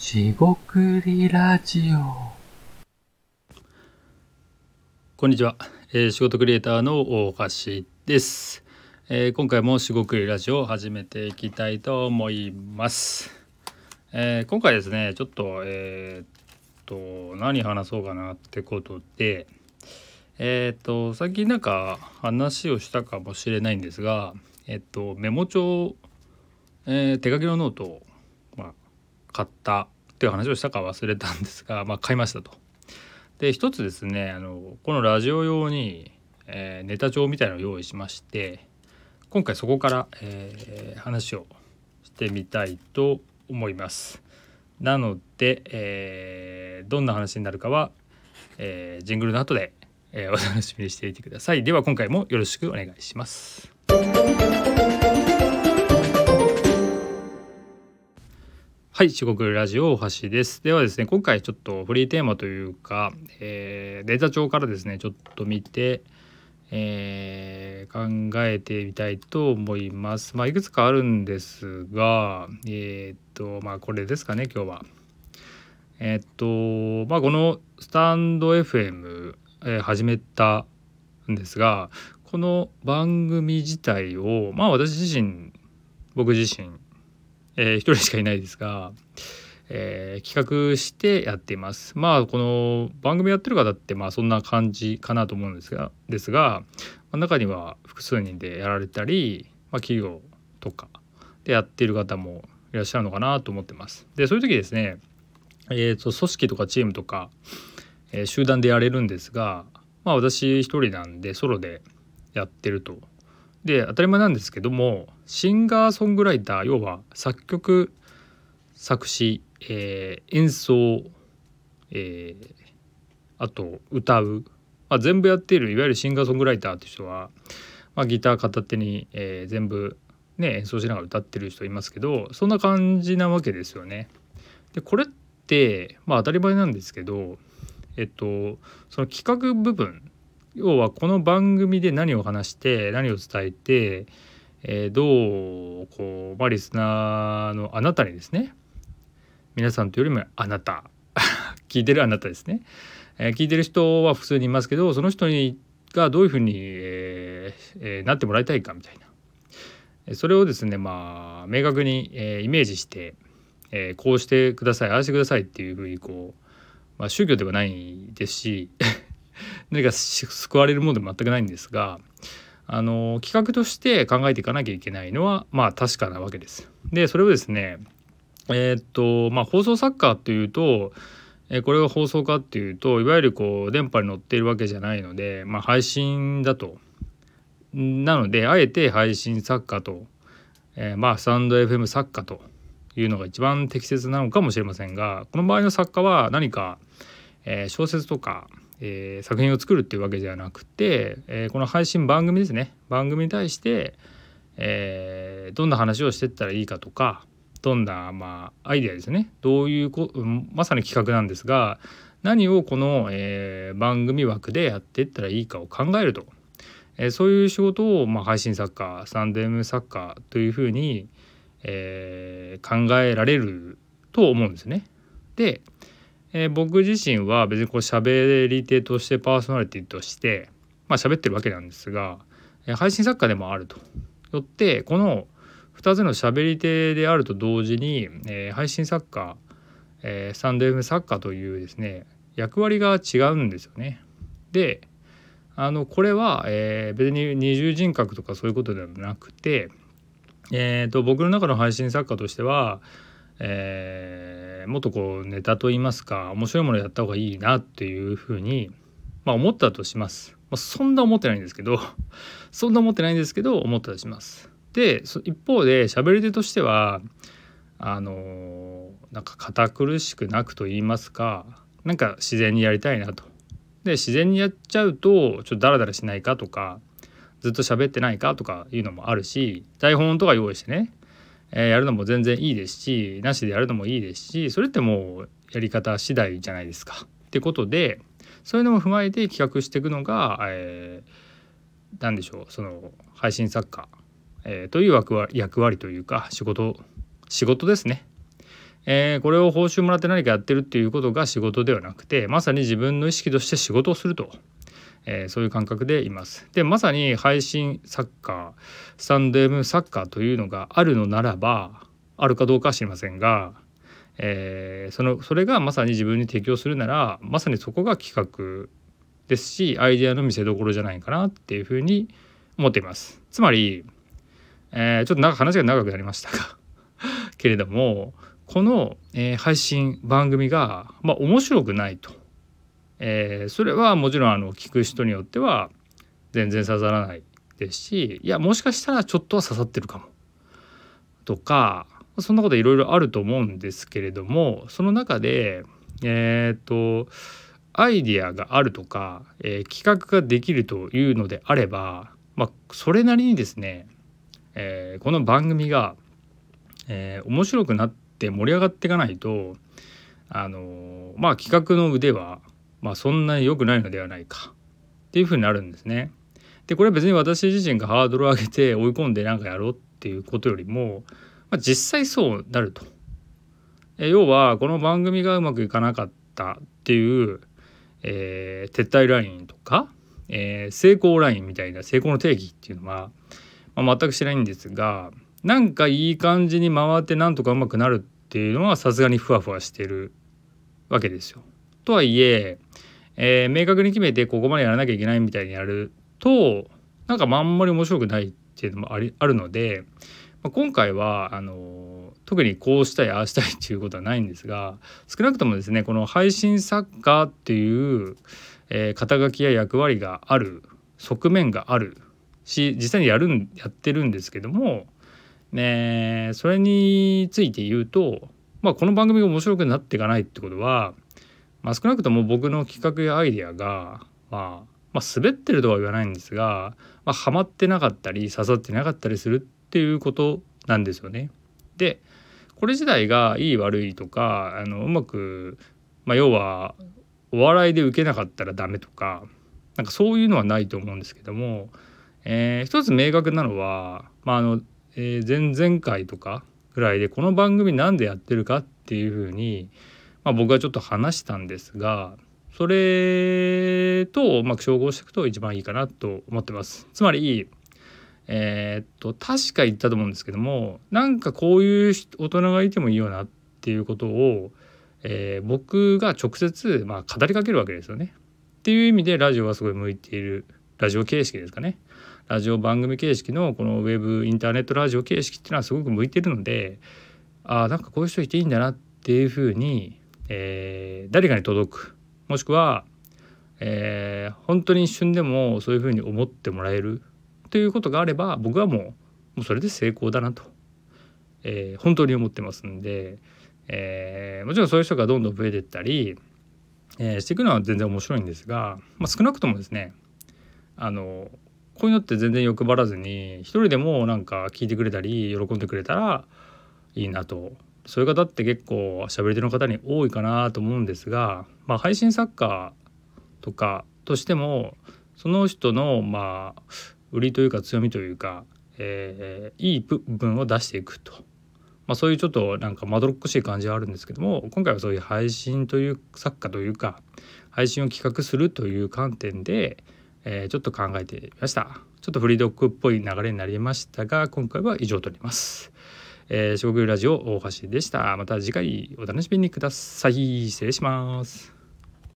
しごくりラジオ。こんにちは、えー仕事クリエイターの大橋です、えー今回もしごくりラジオを始めていきたいと思います、えー今回ですねちょっとえーっと何話そうかなってことでえーっと最近なんか話をしたかもしれないんですがえっとメモ帳、えー手書きのノートを、買ったっていう話をしたか忘れたんですが、まあ、買いましたと。で一つですねあのこのラジオ用に、えーネタ帳みたいなのを用意しまして今回そこから、えー話をしてみたいと思います。なので、えーどんな話になるかは、えージングルの後で、えーお楽しみにしていてください。では今回もよろしくお願いします。はい、四国ラジオ大橋です。ではですね、今回ちょっとフリーテーマというか、えーデータ帳からですね、ちょっと見て、えー考えてみたいと思います。まあ、いくつかあるんですが、えーっと、まあ、これですかね、今日は。えーっと、まあ、このスタンド FM、え始めたんですが、この番組自体を、まあ、私自身、僕自身、えー人しかいないですが、えー企画してやっています。まあこの番組やってる方ってまあそんな感じかなと思うんですがですが、まあ中には複数人でやられたり、まあ、企業とかでやっている方もいらっしゃるのかなと思ってます。でそういう時ですね、えー、と組織とかチームとか、えー集団でやれるんですが、まあ、私一人なんでソロでやってるとで当たり前なんですけどもシンガーソングライター要は作曲作詞、えー演奏、えーあと歌う、まあ、全部やっているいわゆるシンガーソングライターって人は、まあ、ギター片手に、えー全部、ね、演奏しながら歌ってる人いますけどそんな感じなわけですよね。でこれって、まあ、当たり前なんですけど、えっと、その企画部分要はこの番組で何を話して何を伝えて、えーどうこう、まあ、リスナーのあなたにですね皆さんというよりもあなた。聞いてるあなたですね、えー聞いてる人は普通にいますけどその人にがどういうふうに、えーえーなってもらいたいかみたいな。それをですねまあ明確に、えーイメージして、えーこうしてくださいああしてくださいっていうふうにこう、まあ、宗教ではないですし 何か救われるものでも全くないんですがあの企画として考えていかなきゃいけないのはまあ確かなわけです。でそれをですねえーっとまあ放送作家っていうと、えこれが放送かっていうといわゆるこう電波に乗っているわけじゃないので、まあ、配信だと。なのであえて配信作家と、えーまあスタンド FM 作家というのが一番適切なのかもしれませんがこの場合の作家は何か、えー小説とか、えー作品を作るっていうわけではなくて、えーこの配信番組ですね。番組に対して、えーどんな話をしてったらいいかとかどんな、まあ、アイデアですね。どういうこまさに企画なんですが何をこの、えー番組枠でやっていったらいいかを考えると、えーそういう仕事を、まあ、配信作家スタンド M 作家というふうに、えー考えられると思うんですね。で、えー僕自身は別にこう喋り手としてパーソナリティとしてまあ喋ってるわけなんですが、えー配信作家でもあると。よってこの2つの喋り手であると同時に、えー配信作家、えースタンド FM 作家というですね役割が違うんですよね。であのこれは、えー別に二重人格とかそういうことではなくて、えー、と僕の中の配信作家としては、えーもっとこうネタといいますか面白いものやった方がいいなっていうふうに、まあ、思ったとします。まあ、そんな思ってないんですけど そんな思ってないんですけど思ったとします。で一方で喋り手としてはあのーなんか堅苦しくなくと言いますかなんか自然にやりたいなと。で自然にやっちゃうとちょっとダラダラしないかとかずっと喋ってないかとかいうのもあるし台本とか用意してね、えーやるのも全然いいですしなしでやるのもいいですしそれってもうやり方次第じゃないですか。ってことでそういうのも踏まえて企画していくのが、えー、何でしょうその配信作家、えーという役割役割というか仕事仕事ですね。えー、これを報酬もらって何かやってるっていうことが仕事ではなくてまさに自分の意識として仕事をすると、えー、そういう感覚でいます。でまさに配信サッカースタンド M サッカーというのがあるのならばあるかどうかは知りませんが、えー、そのそれがまさに自分に適応するならまさにそこが企画ですしアイデアの見せどころじゃないかなっていうふうに思っています。つまり、えー、ちょっと話が長くなりましたがけれどもこの、えー、配信番組が、まあ、面白くないと、えー、それはもちろんあの聞く人によっては全然刺さらないですしいやもしかしたらちょっとは刺さってるかも。とかそんなこといろいろあると思うんですけれどもその中でえっ、とアイディアがあるとか、えー、企画ができるというのであれば、まあ、それなりにですね、えー、この番組が、えー、面白くなって盛り上がっていかないとあのまあ企画の腕は、まあ、そんなに良くないのではないかっていうふうになるんですね。でこれは別に私自身がハードルを上げて追い込んで何かやろうっていうことよりも、まあ、実際そうなると。え要はこの番組がうまくいかなかったっていうえー、撤退ラインとか、えー、成功ラインみたいな成功の定義っていうのは、まあ、全く知らないんですがなんかいい感じに回ってなんとかうまくなるっていうのはさすがにふわふわしてるわけですよ。とはいええー、明確に決めてここまでやらなきゃいけないみたいにやるとなんかあんまり面白くないっていうのもありあるので、まあ、今回はあの特にこうしたいああしたいっていうことはないんですが少なくともですねこの配信作家っていう、えー、肩書きや役割がある側面があるし実際にやるんやってるんですけども、ね、それについて言うと、まあ、この番組が面白くなっていかないってことは、まあ、少なくとも僕の企画やアイデアが、まあ、まあ滑ってるとは言わないんですが、まあ、ハマってなかったり刺さってなかったりするっていうことなんですよね。でこれ自体がいい悪いとかあのうまく、まあ、要はお笑いで受けなかったらダメとかなんかそういうのはないと思うんですけども、えー、一つ明確なのは、まああのえー、前々回とかぐらいでこの番組なんでやってるかっていうふうに、まあ、僕はちょっと話したんですがそれとうまく照合していくと一番いいかなと思ってます。つまりえー、っと確か言ったと思うんですけどもなんかこういう大人がいてもいいよなっていうことを、えー、僕が直接、まあ、語りかけるわけですよね。っていう意味でラジオはすごい向いているラジオ形式ですかね。ラジオ番組形式のこのウェブインターネットラジオ形式っていうのはすごく向いてるのでああなんかこういう人いていいんだなっていうふうに、えー、誰かに届く。もしくは、えー、本当に一瞬でもそういうふうに思ってもらえる。ということがあれば僕はもうもうそれで成功だなと、えー、本当に思ってますんで、えー、もちろんそういう人がどんどん増えていったり、えー、していくのは全然面白いんですが、まあ、少なくともですねあのこういうのって全然欲張らずに一人でもなんか聞いてくれたり喜んでくれたらいいなとそういう方って結構喋り手の方に多いかなと思うんですが、まあ、配信作家とかとしてもその人のまあ売りというか強みというか、えー、いい部分を出していくと、まあ、そういうちょっとなんかまどろっこしい感じはあるんですけども今回はそういう配信という作家というか配信を企画するという観点で、えー、ちょっと考えてみましたちょっとフリードッグっぽい流れになりましたが今回は以上となります。えー、四国ラジオ大橋でした。また次回お楽しみにください。失礼します。